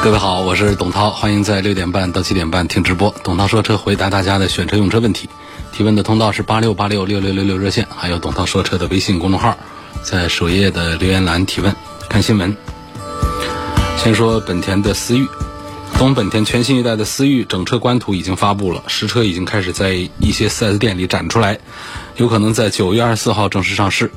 各位好，我是董涛，欢迎在六点半到七点半听直播。董涛说车回答大家的选车用车问题，提问的通道是八六八六六六六六热线，还有董涛说车的微信公众号，在首页的留言栏提问。看新闻，先说本田的思域，东本田全新一代的思域整车官图已经发布了，实车已经开始在一些 4S 店里展出来，有可能在九月二十四号正式上市。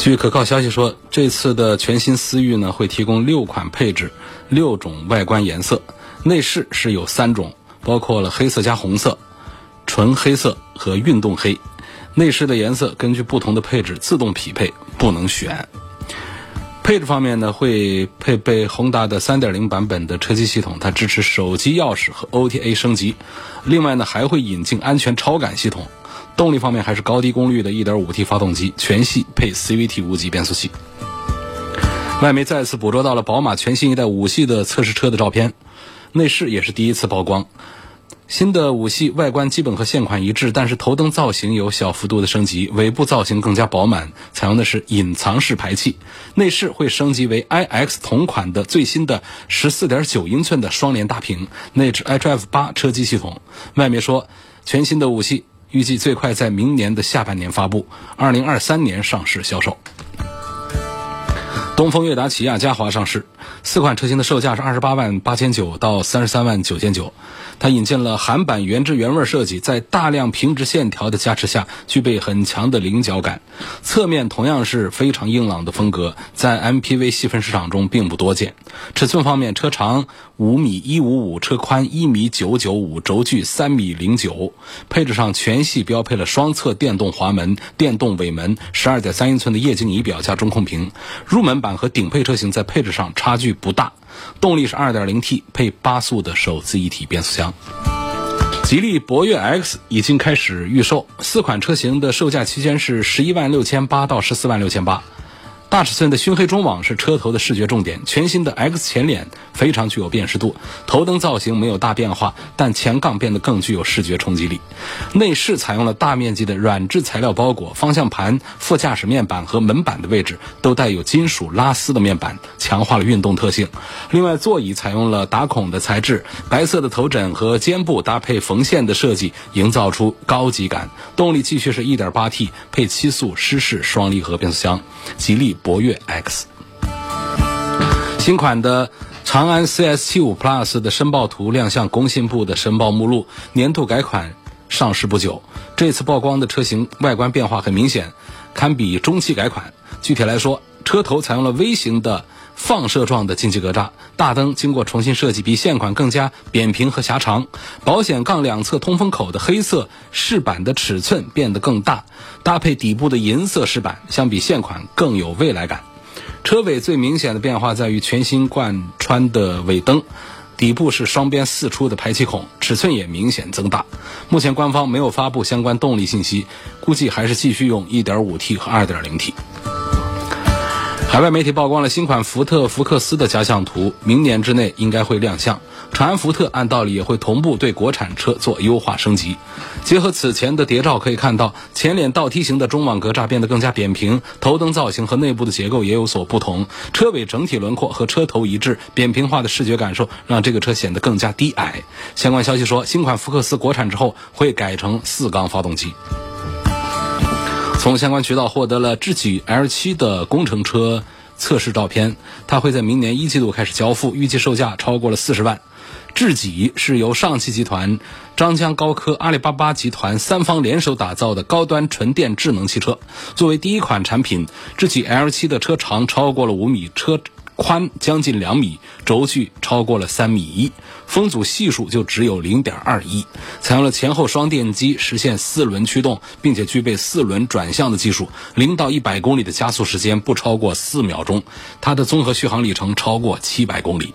据可靠消息说，这次的全新思域呢会提供六款配置，六种外观颜色，内饰是有三种，包括了黑色加红色、纯黑色和运动黑。内饰的颜色根据不同的配置自动匹配，不能选。配置方面呢，会配备宏达的3.0版本的车机系统，它支持手机钥匙和 OTA 升级。另外呢，还会引进安全超感系统。动力方面还是高低功率的 1.5T 发动机，全系配 CVT 无级变速器。外媒再次捕捉到了宝马全新一代五系的测试车的照片，内饰也是第一次曝光。新的五系外观基本和现款一致，但是头灯造型有小幅度的升级，尾部造型更加饱满，采用的是隐藏式排气。内饰会升级为 iX 同款的最新的14.9英寸的双联大屏，内置 iDrive 八车机系统。外媒说，全新的五系。预计最快在明年的下半年发布，二零二三年上市销售。东风悦达起亚嘉华上市，四款车型的售价是二十八万八千九到三十三万九千九。它引进了韩版原汁原味设计，在大量平直线条的加持下，具备很强的棱角感。侧面同样是非常硬朗的风格，在 MPV 细分市场中并不多见。尺寸方面，车长五米一五五，车宽一米九九五，轴距三米零九。配置上全系标配了双侧电动滑门、电动尾门、十二点三英寸的液晶仪表加中控屏。入门版和顶配车型在配置上差距不大。动力是 2.0T 配八速的手自一体变速箱。吉利博越 X 已经开始预售，四款车型的售价区间是十一万六千八到十四万六千八。大尺寸的熏黑中网是车头的视觉重点，全新的 X 前脸非常具有辨识度，头灯造型没有大变化，但前杠变得更具有视觉冲击力。内饰采用了大面积的软质材料包裹，方向盘、副驾驶面板和门板的位置都带有金属拉丝的面板，强化了运动特性。另外，座椅采用了打孔的材质，白色的头枕和肩部搭配缝线的设计，营造出高级感。动力继续是一点八 T 配七速湿式双离合变速箱，吉利。博越 X，新款的长安 CS75 Plus 的申报图亮相工信部的申报目录，年度改款上市不久。这次曝光的车型外观变化很明显，堪比中期改款。具体来说，车头采用了微型的放射状的进气格栅，大灯经过重新设计，比现款更加扁平和狭长。保险杠两侧通风口的黑色饰板的尺寸变得更大，搭配底部的银色饰板，相比现款更有未来感。车尾最明显的变化在于全新贯穿的尾灯，底部是双边四出的排气孔，尺寸也明显增大。目前官方没有发布相关动力信息，估计还是继续用 1.5T 和 2.0T。海外媒体曝光了新款福特福克斯的假想图，明年之内应该会亮相。长安福特按道理也会同步对国产车做优化升级。结合此前的谍照可以看到，前脸倒梯形的中网格栅变得更加扁平，头灯造型和内部的结构也有所不同，车尾整体轮廓和车头一致，扁平化的视觉感受让这个车显得更加低矮。相关消息说，新款福克斯国产之后会改成四缸发动机。从相关渠道获得了智己 L 七的工程车测试照片，它会在明年一季度开始交付，预计售价超过了四十万。智己是由上汽集团、张江高科、阿里巴巴集团三方联手打造的高端纯电智能汽车。作为第一款产品，智己 L 七的车长超过了五米，车。宽将近两米，轴距超过了三米一，风阻系数就只有零点二一。采用了前后双电机，实现四轮驱动，并且具备四轮转向的技术。零到一百公里的加速时间不超过四秒钟，它的综合续航里程超过七百公里。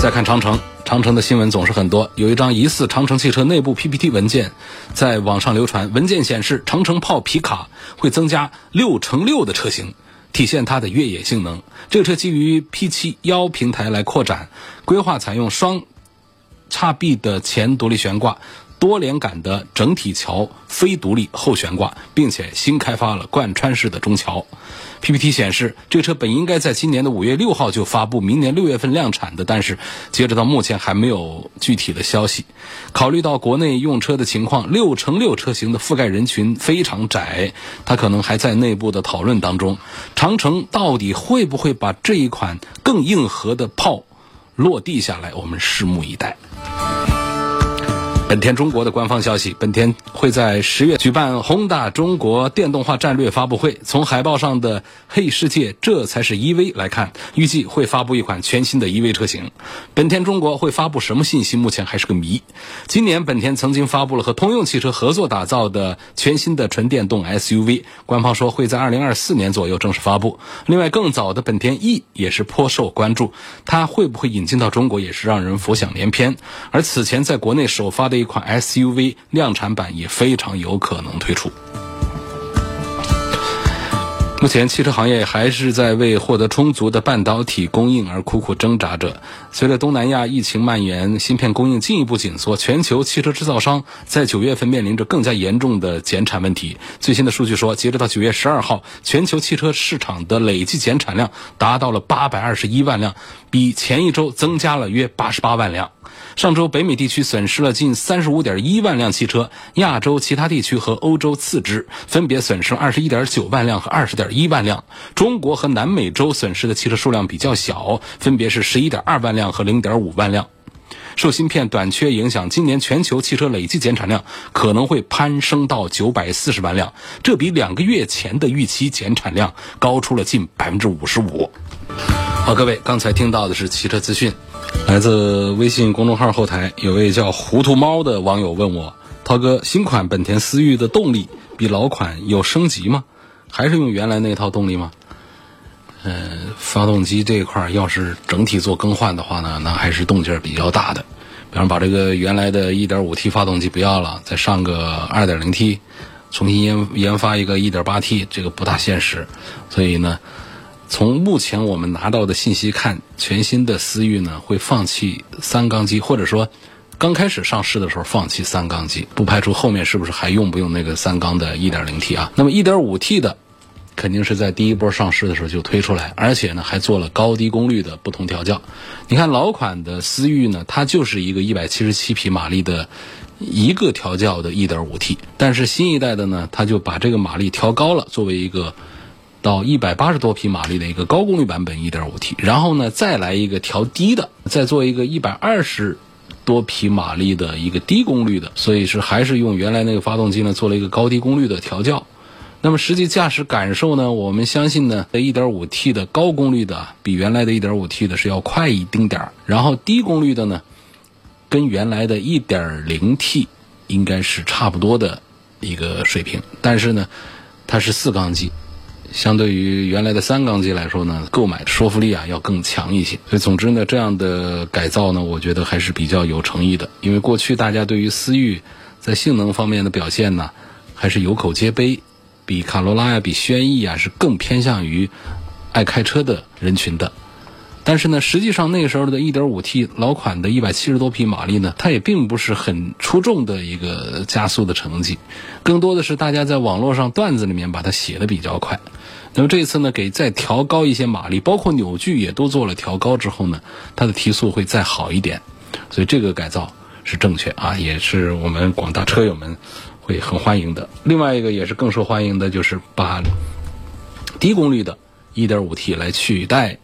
再看长城，长城的新闻总是很多。有一张疑似长城汽车内部 PPT 文件在网上流传，文件显示长城炮皮卡会增加六乘六的车型，体现它的越野性能。这个车基于 P7 幺平台来扩展，规划采用双叉臂的前独立悬挂。多连杆的整体桥非独立后悬挂，并且新开发了贯穿式的中桥。PPT 显示，这车本应该在今年的五月六号就发布，明年六月份量产的，但是截止到目前还没有具体的消息。考虑到国内用车的情况，六乘六车型的覆盖人群非常窄，它可能还在内部的讨论当中。长城到底会不会把这一款更硬核的炮落地下来？我们拭目以待。本田中国的官方消息，本田会在十月举办宏大中国电动化战略发布会。从海报上的“嘿世界，这才是 EV” 来看，预计会发布一款全新的 EV 车型。本田中国会发布什么信息，目前还是个谜。今年本田曾经发布了和通用汽车合作打造的全新的纯电动 SUV，官方说会在2024年左右正式发布。另外，更早的本田 E 也是颇受关注，它会不会引进到中国，也是让人浮想联翩。而此前在国内首发的。这一款 SUV 量产版也非常有可能推出。目前，汽车行业还是在为获得充足的半导体供应而苦苦挣扎着。随着东南亚疫情蔓延，芯片供应进一步紧缩，全球汽车制造商在九月份面临着更加严重的减产问题。最新的数据说，截止到九月十二号，全球汽车市场的累计减产量达到了八百二十一万辆，比前一周增加了约八十八万辆。上周，北美地区损失了近三十五点一万辆汽车，亚洲其他地区和欧洲次之，分别损失二十一点九万辆和二十点一万辆。中国和南美洲损失的汽车数量比较小，分别是十一点二万辆和零点五万辆。受芯片短缺影响，今年全球汽车累计减产量可能会攀升到九百四十万辆，这比两个月前的预期减产量高出了近百分之五十五。好，各位，刚才听到的是汽车资讯。来自微信公众号后台，有位叫“糊涂猫”的网友问我：“涛哥，新款本田思域的动力比老款有升级吗？还是用原来那套动力吗？”呃，发动机这一块要是整体做更换的话呢，那还是动静比较大的。比方把这个原来的 1.5T 发动机不要了，再上个 2.0T，重新研研发一个 1.8T，这个不大现实。所以呢。从目前我们拿到的信息看，全新的思域呢会放弃三缸机，或者说刚开始上市的时候放弃三缸机，不排除后面是不是还用不用那个三缸的 1.0T 啊？那么 1.5T 的肯定是在第一波上市的时候就推出来，而且呢还做了高低功率的不同调教。你看老款的思域呢，它就是一个177匹马力的一个调教的 1.5T，但是新一代的呢，它就把这个马力调高了，作为一个。到一百八十多匹马力的一个高功率版本一点五 T，然后呢再来一个调低的，再做一个一百二十多匹马力的一个低功率的，所以是还是用原来那个发动机呢做了一个高低功率的调教。那么实际驾驶感受呢，我们相信呢，一点五 T 的高功率的比原来的一点五 T 的是要快一丁点儿，然后低功率的呢，跟原来的一点零 T 应该是差不多的一个水平，但是呢，它是四缸机。相对于原来的三缸机来说呢，购买说服力啊要更强一些。所以总之呢，这样的改造呢，我觉得还是比较有诚意的。因为过去大家对于思域在性能方面的表现呢，还是有口皆碑，比卡罗拉呀、比轩逸啊是更偏向于爱开车的人群的。但是呢，实际上那时候的 1.5T 老款的170多匹马力呢，它也并不是很出众的一个加速的成绩，更多的是大家在网络上段子里面把它写的比较快。那么这次呢，给再调高一些马力，包括扭矩也都做了调高之后呢，它的提速会再好一点。所以这个改造是正确啊，也是我们广大车友们会很欢迎的。另外一个也是更受欢迎的，就是把低功率的 1.5T 来取代。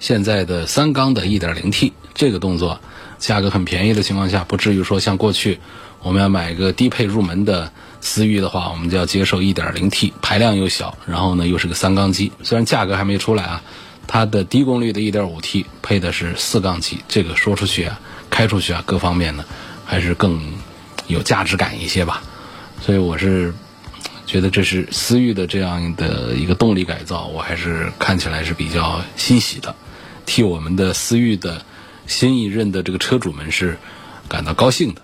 现在的三缸的 1.0T 这个动作，价格很便宜的情况下，不至于说像过去我们要买一个低配入门的思域的话，我们就要接受 1.0T 排量又小，然后呢又是个三缸机。虽然价格还没出来啊，它的低功率的 1.5T 配的是四缸机，这个说出去啊，开出去啊，各方面呢还是更有价值感一些吧。所以我是。觉得这是思域的这样的一个动力改造，我还是看起来是比较欣喜的，替我们的思域的新一任的这个车主们是感到高兴的。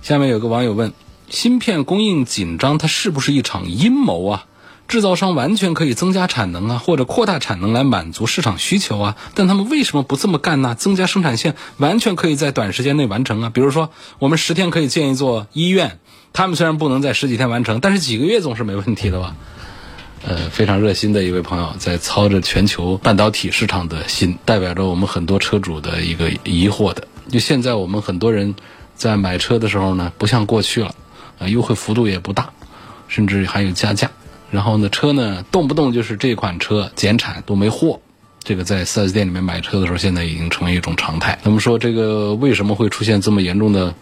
下面有个网友问：芯片供应紧张，它是不是一场阴谋啊？制造商完全可以增加产能啊，或者扩大产能来满足市场需求啊，但他们为什么不这么干呢？增加生产线完全可以在短时间内完成啊。比如说，我们十天可以建一座医院，他们虽然不能在十几天完成，但是几个月总是没问题的吧？呃，非常热心的一位朋友在操着全球半导体市场的心，代表着我们很多车主的一个疑惑的。就现在我们很多人。在买车的时候呢，不像过去了，啊，优惠幅度也不大，甚至还有加价。然后呢，车呢动不动就是这款车减产都没货，这个在 4S 店里面买车的时候，现在已经成为一种常态。那么说这个为什么会出现这么严重的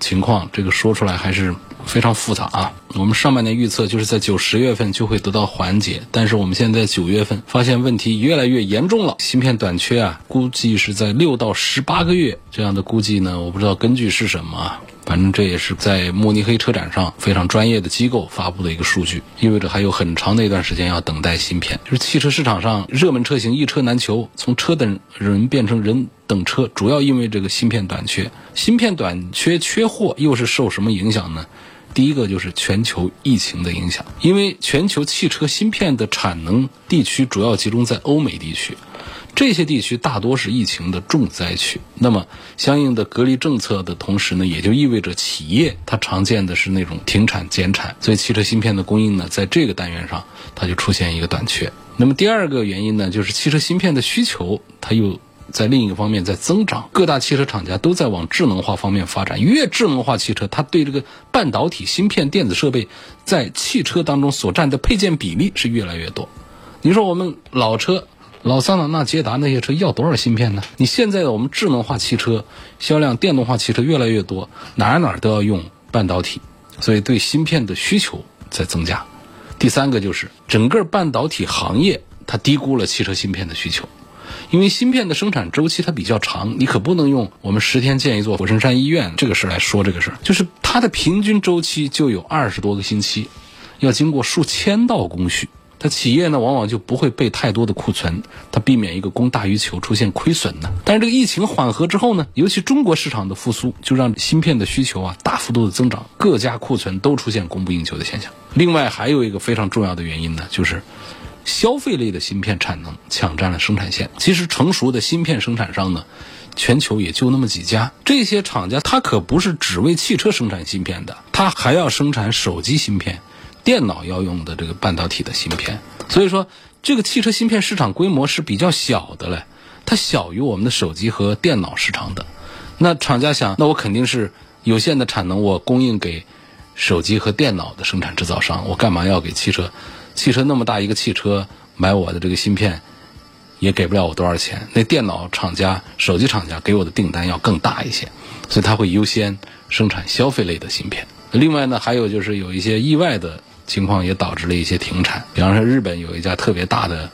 情况？这个说出来还是非常复杂啊。我们上半年预测就是在九十月份就会得到缓解，但是我们现在九月份发现问题越来越严重了，芯片短缺啊，估计是在六到十八个月这样的估计呢，我不知道根据是什么。反正这也是在慕尼黑车展上非常专业的机构发布的一个数据，意味着还有很长的一段时间要等待芯片。就是汽车市场上热门车型一车难求，从车等人变成人等车，主要因为这个芯片短缺。芯片短缺缺货又是受什么影响呢？第一个就是全球疫情的影响，因为全球汽车芯片的产能地区主要集中在欧美地区。这些地区大多是疫情的重灾区，那么相应的隔离政策的同时呢，也就意味着企业它常见的是那种停产减产，所以汽车芯片的供应呢，在这个单元上它就出现一个短缺。那么第二个原因呢，就是汽车芯片的需求它又在另一个方面在增长，各大汽车厂家都在往智能化方面发展，越智能化汽车，它对这个半导体芯片电子设备在汽车当中所占的配件比例是越来越多。你说我们老车。老桑塔纳、捷达那些车要多少芯片呢？你现在的我们智能化汽车销量、电动化汽车越来越多，哪哪都要用半导体，所以对芯片的需求在增加。第三个就是整个半导体行业它低估了汽车芯片的需求，因为芯片的生产周期它比较长，你可不能用我们十天建一座火神山医院这个事来说这个事儿，就是它的平均周期就有二十多个星期，要经过数千道工序。它企业呢，往往就不会备太多的库存，它避免一个供大于求出现亏损呢。但是这个疫情缓和之后呢，尤其中国市场的复苏，就让芯片的需求啊大幅度的增长，各家库存都出现供不应求的现象。另外还有一个非常重要的原因呢，就是消费类的芯片产能抢占了生产线。其实成熟的芯片生产商呢，全球也就那么几家，这些厂家它可不是只为汽车生产芯片的，它还要生产手机芯片。电脑要用的这个半导体的芯片，所以说这个汽车芯片市场规模是比较小的嘞，它小于我们的手机和电脑市场的。那厂家想，那我肯定是有限的产能，我供应给手机和电脑的生产制造商，我干嘛要给汽车？汽车那么大一个汽车，买我的这个芯片也给不了我多少钱。那电脑厂家、手机厂家给我的订单要更大一些，所以他会优先生产消费类的芯片。另外呢，还有就是有一些意外的。情况也导致了一些停产，比方说日本有一家特别大的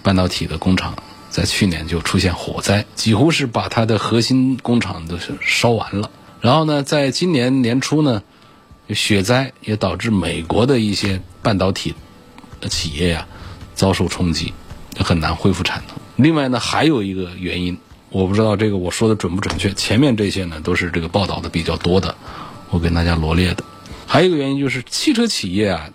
半导体的工厂，在去年就出现火灾，几乎是把它的核心工厂都是烧完了。然后呢，在今年年初呢，雪灾也导致美国的一些半导体企业呀遭受冲击，很难恢复产能。另外呢，还有一个原因，我不知道这个我说的准不准确。前面这些呢都是这个报道的比较多的，我跟大家罗列的。还有一个原因就是汽车企业啊，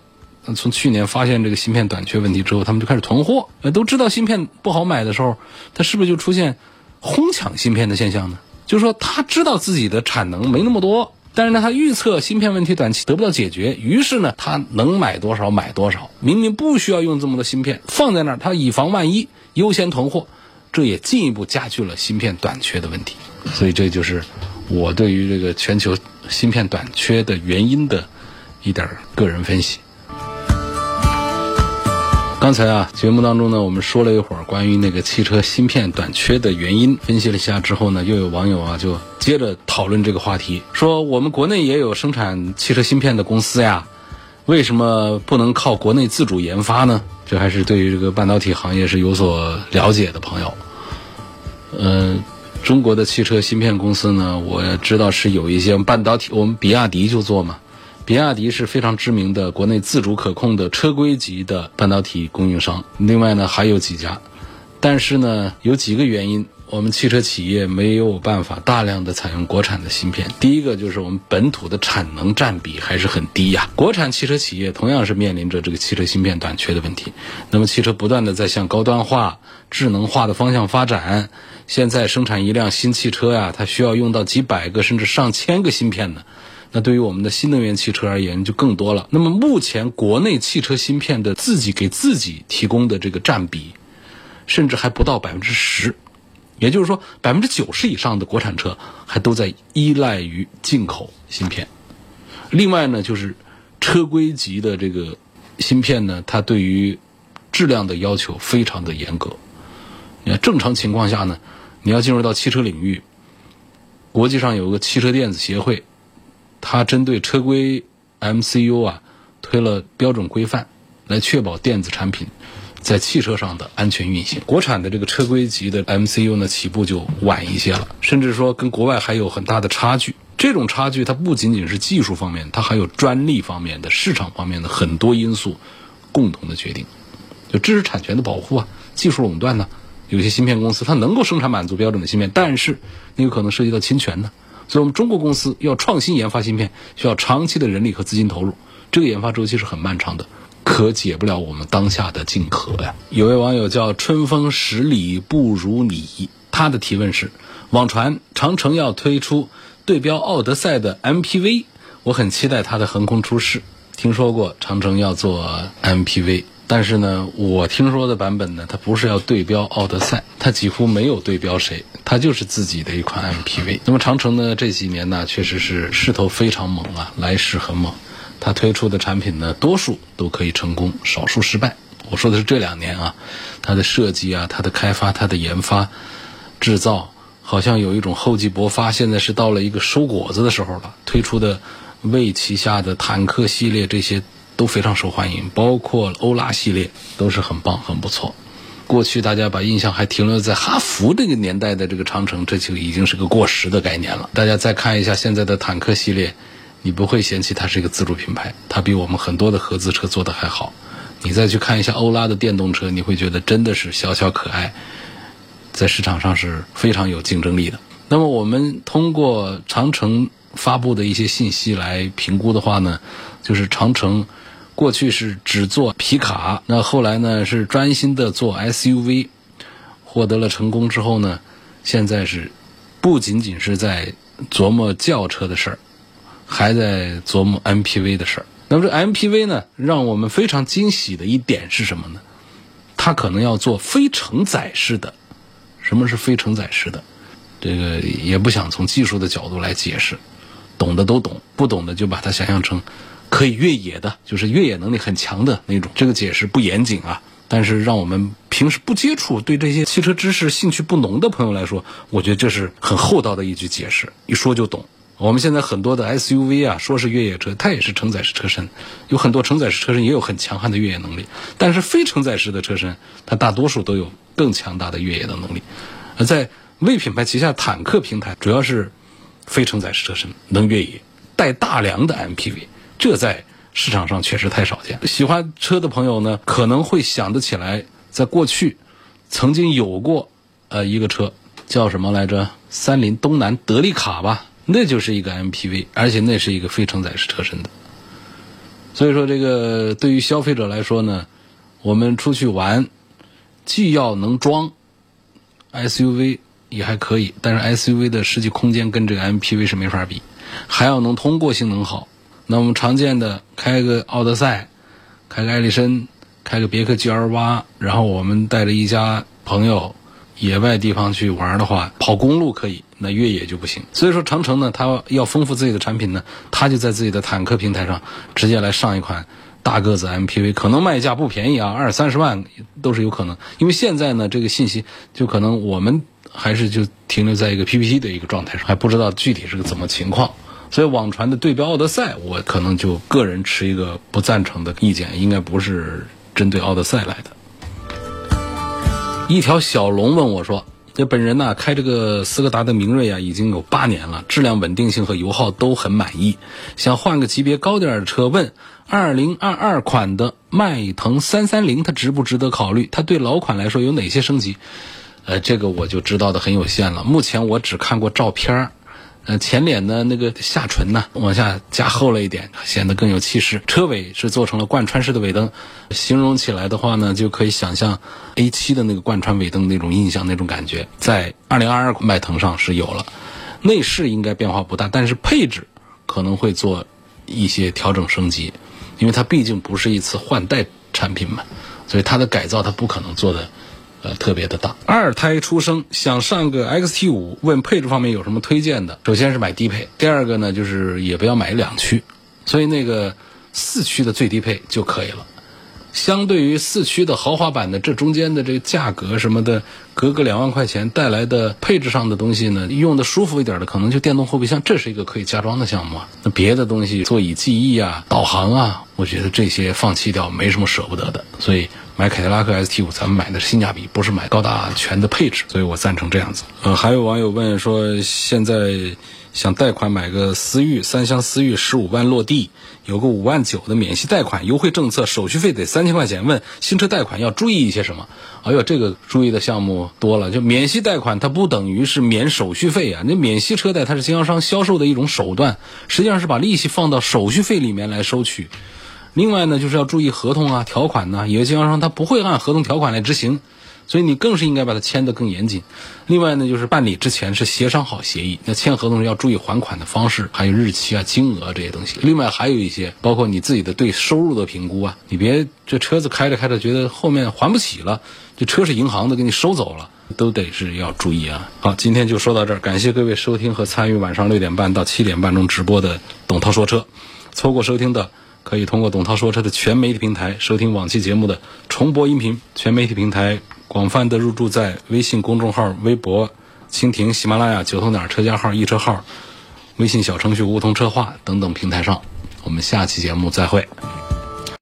从去年发现这个芯片短缺问题之后，他们就开始囤货。呃，都知道芯片不好买的时候，他是不是就出现哄抢芯片的现象呢？就是说，他知道自己的产能没那么多，但是呢，他预测芯片问题短期得不到解决，于是呢，他能买多少买多少。明明不需要用这么多芯片放在那儿，他以防万一优先囤货，这也进一步加剧了芯片短缺的问题。所以这就是我对于这个全球。芯片短缺的原因的一点个人分析。刚才啊，节目当中呢，我们说了一会儿关于那个汽车芯片短缺的原因，分析了一下之后呢，又有网友啊就接着讨论这个话题，说我们国内也有生产汽车芯片的公司呀，为什么不能靠国内自主研发呢？这还是对于这个半导体行业是有所了解的朋友，嗯。中国的汽车芯片公司呢，我知道是有一些半导体，我们比亚迪就做嘛，比亚迪是非常知名的国内自主可控的车规级的半导体供应商。另外呢，还有几家，但是呢，有几个原因，我们汽车企业没有办法大量的采用国产的芯片。第一个就是我们本土的产能占比还是很低呀。国产汽车企业同样是面临着这个汽车芯片短缺的问题。那么汽车不断的在向高端化、智能化的方向发展，现在生产一辆新汽车呀，它需要用到几百个甚至上千个芯片呢。那对于我们的新能源汽车而言就更多了。那么目前国内汽车芯片的自己给自己提供的这个占比。甚至还不到百分之十，也就是说，百分之九十以上的国产车还都在依赖于进口芯片。另外呢，就是车规级的这个芯片呢，它对于质量的要求非常的严格。你看，正常情况下呢，你要进入到汽车领域，国际上有个汽车电子协会，它针对车规 MCU 啊推了标准规范，来确保电子产品。在汽车上的安全运行，国产的这个车规级的 MCU 呢，起步就晚一些了，甚至说跟国外还有很大的差距。这种差距它不仅仅是技术方面，它还有专利方面的、市场方面的很多因素共同的决定。就知识产权的保护啊，技术垄断呢，有些芯片公司它能够生产满足标准的芯片，但是你有可能涉及到侵权呢。所以我们中国公司要创新研发芯片，需要长期的人力和资金投入，这个研发周期是很漫长的。可解不了我们当下的境合呀！有位网友叫春风十里不如你，他的提问是：网传长城要推出对标奥德赛的 MPV，我很期待它的横空出世。听说过长城要做 MPV，但是呢，我听说的版本呢，它不是要对标奥德赛，它几乎没有对标谁，它就是自己的一款 MPV。那么长城呢，这几年呢，确实是势头非常猛啊，来势很猛。它推出的产品呢，多数都可以成功，少数失败。我说的是这两年啊，它的设计啊，它的开发，它的研发、制造，好像有一种厚积薄发。现在是到了一个收果子的时候了。推出的魏旗下的坦克系列，这些都非常受欢迎，包括欧拉系列都是很棒、很不错。过去大家把印象还停留在哈弗这个年代的这个长城，这就已经是个过时的概念了。大家再看一下现在的坦克系列。你不会嫌弃它是一个自主品牌，它比我们很多的合资车做的还好。你再去看一下欧拉的电动车，你会觉得真的是小巧可爱，在市场上是非常有竞争力的。那么我们通过长城发布的一些信息来评估的话呢，就是长城过去是只做皮卡，那后来呢是专心的做 SUV，获得了成功之后呢，现在是不仅仅是在琢磨轿车的事儿。还在琢磨 MPV 的事儿。那么这 MPV 呢，让我们非常惊喜的一点是什么呢？它可能要做非承载式的。什么是非承载式的？这个也不想从技术的角度来解释，懂的都懂，不懂的就把它想象成可以越野的，就是越野能力很强的那种。这个解释不严谨啊，但是让我们平时不接触、对这些汽车知识兴趣不浓的朋友来说，我觉得这是很厚道的一句解释，一说就懂。我们现在很多的 SUV 啊，说是越野车，它也是承载式车身，有很多承载式车身也有很强悍的越野能力。但是非承载式的车身，它大多数都有更强大的越野的能力。而在魏品牌旗下坦克平台，主要是非承载式车身能越野，带大梁的 MPV，这在市场上确实太少见。喜欢车的朋友呢，可能会想得起来，在过去曾经有过呃一个车叫什么来着？三菱东南德利卡吧。那就是一个 MPV，而且那是一个非承载式车身的。所以说，这个对于消费者来说呢，我们出去玩，既要能装 SUV 也还可以，但是 SUV 的实际空间跟这个 MPV 是没法比，还要能通过性能好。那我们常见的开个奥德赛，开个艾力绅，开个别克 GL8，然后我们带着一家朋友。野外地方去玩的话，跑公路可以，那越野就不行。所以说，长城呢，它要丰富自己的产品呢，它就在自己的坦克平台上直接来上一款大个子 MPV，可能卖价不便宜啊，二三十万都是有可能。因为现在呢，这个信息就可能我们还是就停留在一个 PPT 的一个状态上，还不知道具体是个怎么情况。所以网传的对标奥德赛，我可能就个人持一个不赞成的意见，应该不是针对奥德赛来的。一条小龙问我说：“这本人呢，开这个斯柯达的明锐啊，已经有八年了，质量稳定性和油耗都很满意。想换个级别高点的车，问二零二二款的迈腾三三零，它值不值得考虑？它对老款来说有哪些升级？呃，这个我就知道的很有限了。目前我只看过照片儿。呃，前脸的那个下唇呢，往下加厚了一点，显得更有气势。车尾是做成了贯穿式的尾灯，形容起来的话呢，就可以想象 A7 的那个贯穿尾灯那种印象、那种感觉，在2022迈腾上是有了。内饰应该变化不大，但是配置可能会做一些调整升级，因为它毕竟不是一次换代产品嘛，所以它的改造它不可能做的。呃，特别的大。二胎出生想上个 XT 五，问配置方面有什么推荐的？首先是买低配，第二个呢就是也不要买两驱，所以那个四驱的最低配就可以了。相对于四驱的豪华版的，这中间的这个价格什么的，隔个两万块钱带来的配置上的东西呢，用的舒服一点的，可能就电动后备箱，这是一个可以加装的项目啊。那别的东西，座椅记忆啊、导航啊，我觉得这些放弃掉没什么舍不得的，所以。买凯迪拉克 ST 五，咱们买的是性价比，不是买高大全的配置，所以我赞成这样子。呃，还有网友问说，现在想贷款买个思域，三厢思域十五万落地，有个五万九的免息贷款优惠政策，手续费得三千块钱。问新车贷款要注意一些什么？哎呦，这个注意的项目多了。就免息贷款，它不等于是免手续费啊。那免息车贷它是经销商销售的一种手段，实际上是把利息放到手续费里面来收取。另外呢，就是要注意合同啊、条款呢，有些经销商他不会按合同条款来执行，所以你更是应该把它签得更严谨。另外呢，就是办理之前是协商好协议，那签合同要注意还款的方式，还有日期啊、金额这些东西。另外还有一些，包括你自己的对收入的评估啊，你别这车子开着开着觉得后面还不起了，这车是银行的给你收走了，都得是要注意啊。好，今天就说到这儿，感谢各位收听和参与晚上六点半到七点半钟直播的董涛说车，错过收听的。可以通过董涛说车的全媒体平台收听往期节目的重播音频。全媒体平台广泛的入驻在微信公众号、微博、蜻蜓、喜马拉雅、九头鸟车家号、易车号、微信小程序梧桐车话等等平台上。我们下期节目再会。